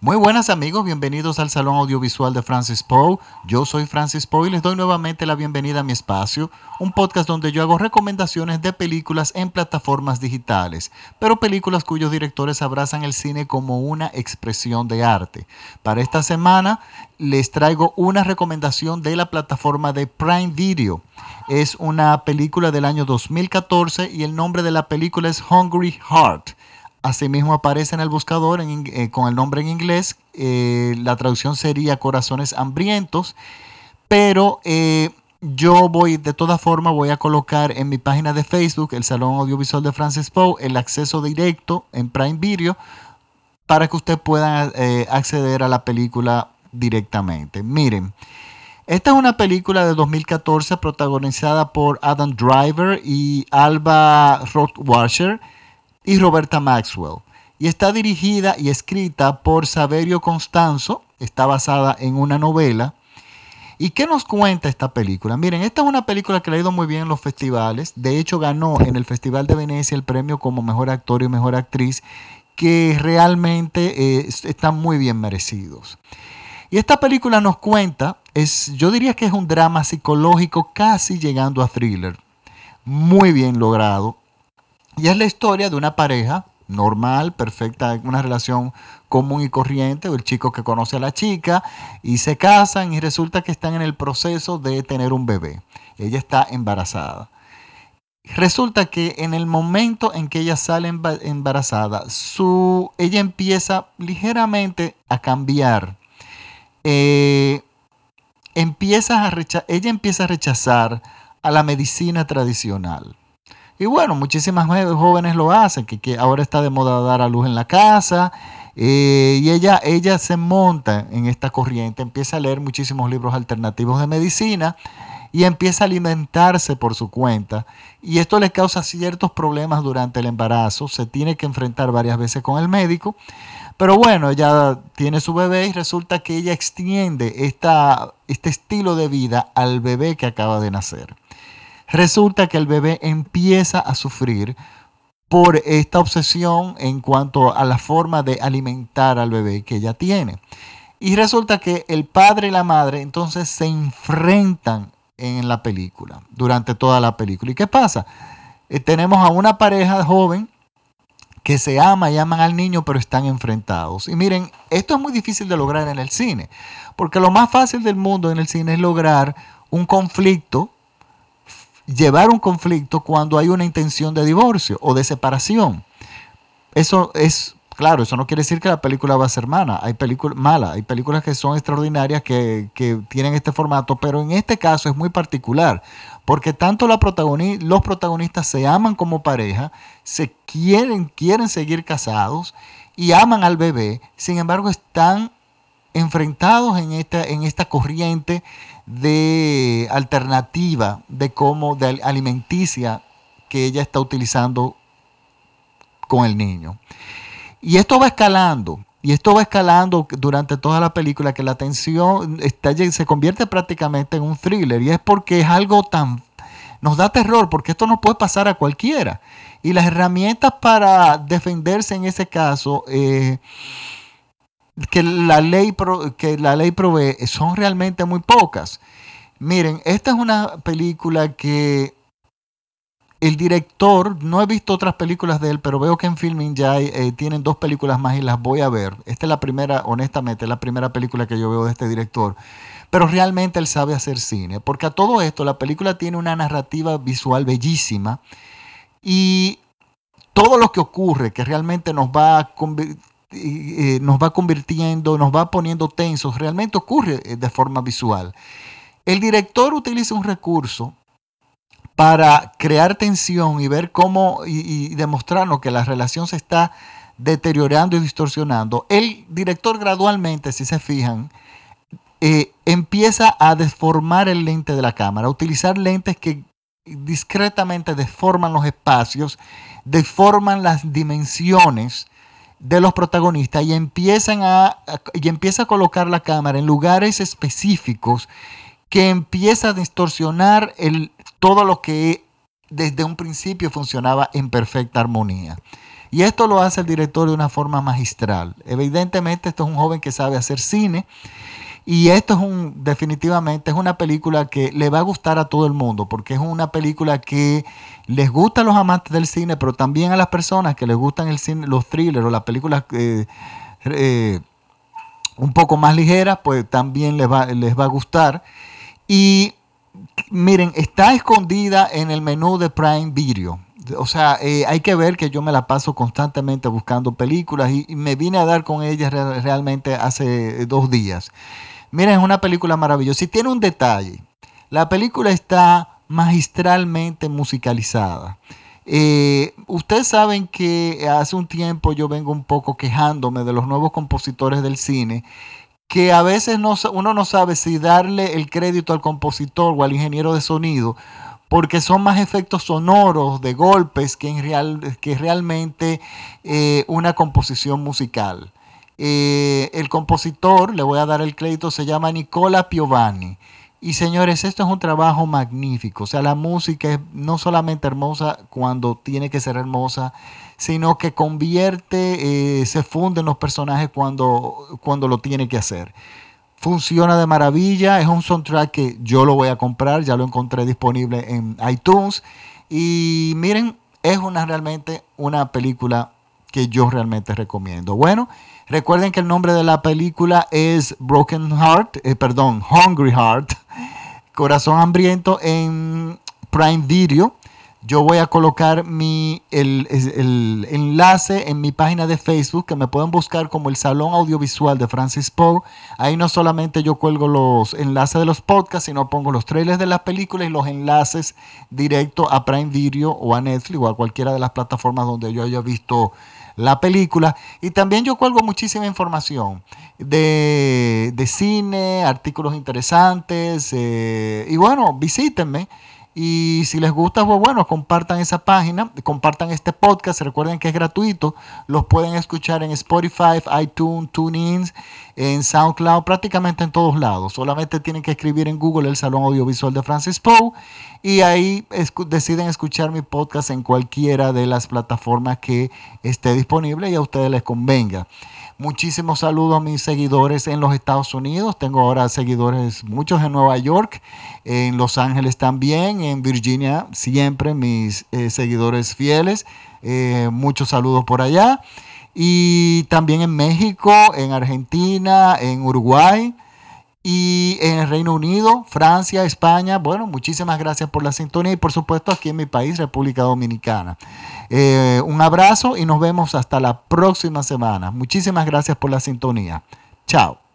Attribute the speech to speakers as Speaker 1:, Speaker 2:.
Speaker 1: Muy buenas amigos, bienvenidos al Salón Audiovisual de Francis Poe. Yo soy Francis Poe y les doy nuevamente la bienvenida a mi espacio, un podcast donde yo hago recomendaciones de películas en plataformas digitales, pero películas cuyos directores abrazan el cine como una expresión de arte. Para esta semana les traigo una recomendación de la plataforma de Prime Video. Es una película del año 2014 y el nombre de la película es Hungry Heart. Asimismo aparece en el buscador eh, con el nombre en inglés. Eh, la traducción sería Corazones Hambrientos. Pero eh, yo voy, de todas formas, voy a colocar en mi página de Facebook, el Salón Audiovisual de Francis Poe, el acceso directo en Prime Video para que usted pueda acceder a la película directamente. Miren, esta es una película de 2014 protagonizada por Adam Driver y Alba Rothwasher y Roberta Maxwell. Y está dirigida y escrita por Saverio Constanzo, está basada en una novela. ¿Y qué nos cuenta esta película? Miren, esta es una película que le ha ido muy bien en los festivales. De hecho, ganó en el Festival de Venecia el premio como mejor actor y mejor actriz, que realmente eh, están muy bien merecidos. Y esta película nos cuenta, es, yo diría que es un drama psicológico casi llegando a thriller. Muy bien logrado. Y es la historia de una pareja normal, perfecta, una relación común y corriente, el chico que conoce a la chica y se casan y resulta que están en el proceso de tener un bebé. Ella está embarazada. Resulta que en el momento en que ella sale embarazada, su, ella empieza ligeramente a cambiar. Eh, empieza a ella empieza a rechazar a la medicina tradicional. Y bueno, muchísimas jóvenes lo hacen, que, ahora está de moda dar a luz en la casa. Eh, y ella, ella se monta en esta corriente, empieza a leer muchísimos libros alternativos de medicina y empieza a alimentarse por su cuenta. Y esto le causa ciertos problemas durante el embarazo. Se tiene que enfrentar varias veces con el médico. Pero bueno, ella tiene su bebé y resulta que ella extiende esta, este estilo de vida al bebé que acaba de nacer. Resulta que el bebé empieza a sufrir por esta obsesión en cuanto a la forma de alimentar al bebé que ella tiene. Y resulta que el padre y la madre entonces se enfrentan en la película, durante toda la película. ¿Y qué pasa? Eh, tenemos a una pareja joven que se ama y aman al niño, pero están enfrentados. Y miren, esto es muy difícil de lograr en el cine, porque lo más fácil del mundo en el cine es lograr un conflicto llevar un conflicto cuando hay una intención de divorcio o de separación. Eso es, claro, eso no quiere decir que la película va a ser mala. Hay películas malas, hay películas que son extraordinarias que, tienen este formato, pero en este caso es muy particular, porque tanto la los protagonistas se aman como pareja, se quieren, quieren seguir casados y aman al bebé, sin embargo están enfrentados en esta, en esta corriente de alternativa de cómo, de alimenticia que ella está utilizando con el niño. Y esto va escalando, y esto va escalando durante toda la película, que la tensión está, se convierte prácticamente en un thriller, y es porque es algo tan... Nos da terror, porque esto no puede pasar a cualquiera. Y las herramientas para defenderse en ese caso... Eh, que la ley, que la ley provee son realmente muy pocas. Miren, esta es una película que el director, no he visto otras películas de él, pero veo que en Filming ya eh, tienen dos películas más y las voy a ver. Esta es la primera, honestamente, es la primera película que yo veo de este director. Pero realmente él sabe hacer cine, porque a todo esto la película tiene una narrativa visual bellísima y todo lo que ocurre, que realmente nos va a eh, nos va convirtiendo, nos va poniendo tensos, realmente ocurre eh, de forma visual. El director utiliza un recurso para crear tensión y ver cómo y, demostrarnos que la relación se está deteriorando y distorsionando. El director gradualmente, si se fijan, eh, empieza a deformar el lente de la cámara, a utilizar lentes que discretamente deforman los espacios, deforman las dimensiones de los protagonistas y empiezan a, y empieza a colocar la cámara en lugares específicos que empieza a distorsionar el, todo lo que desde un principio funcionaba en perfecta armonía. Y esto lo hace el director de una forma magistral. Evidentemente esto es un joven que sabe hacer cine y esto es un, definitivamente, es una película que le va a gustar a todo el mundo, porque es una película que les gusta a los amantes del cine, pero también a las personas que les gustan el cine, los thrillers o las películas eh, eh, un poco más ligeras, pues también les va, les va a gustar. Y miren, está escondida en el menú de Prime Video. O sea, eh, hay que ver que yo me la paso constantemente buscando películas y, me vine a dar con ella realmente hace dos días. Miren, es una película maravillosa. Y tiene un detalle. La película está magistralmente musicalizada. Eh, ustedes saben que hace un tiempo yo vengo un poco quejándome de los nuevos compositores del cine, que a veces no, uno no sabe si darle el crédito al compositor o al ingeniero de sonido, porque son más efectos sonoros de golpes que, en real, que realmente eh, una composición musical. Eh, el compositor, le voy a dar el crédito, se llama Nicola Piovani. Y señores, esto es un trabajo magnífico. O sea, la música es no solamente hermosa cuando tiene que ser hermosa, sino que convierte, eh, se funde en los personajes cuando, cuando lo tiene que hacer. Funciona de maravilla, es un soundtrack que yo lo voy a comprar, ya lo encontré disponible en iTunes. Y miren, es una realmente una película que yo realmente recomiendo. Bueno, Recuerden que el nombre de la película es Broken Heart, eh, perdón, Hungry Heart, Corazón Hambriento en Prime Video. Yo voy a colocar mi, el, enlace en mi página de Facebook que me pueden buscar como el Salón Audiovisual de Francis Poe. Ahí no solamente yo cuelgo los enlaces de los podcasts, sino pongo los trailers de las películas y los enlaces directos a Prime Video o a Netflix o a cualquiera de las plataformas donde yo haya visto la película. Y también yo cuelgo muchísima información de, cine, artículos interesantes. Eh, y bueno, visítenme. Y si les gusta, pues bueno, compartan esa página, compartan este podcast. Recuerden que es gratuito. Los pueden escuchar en Spotify, iTunes, TuneIn, en SoundCloud, prácticamente en todos lados. Solamente tienen que escribir en Google el Salón Audiovisual de Francis Poe y ahí deciden escuchar mi podcast en cualquiera de las plataformas que esté disponible y a ustedes les convenga. Muchísimos saludos a mis seguidores en los Estados Unidos. Tengo ahora seguidores muchos en Nueva York, en Los Ángeles también, en Virginia siempre mis eh, seguidores fieles. Eh, muchos saludos por allá. Y también en México, en Argentina, en Uruguay y en el Reino Unido, Francia, España. Bueno, muchísimas gracias por la sintonía y por supuesto aquí en mi país, República Dominicana. Eh, un abrazo y nos vemos hasta la próxima semana. Muchísimas gracias por la sintonía. Chao.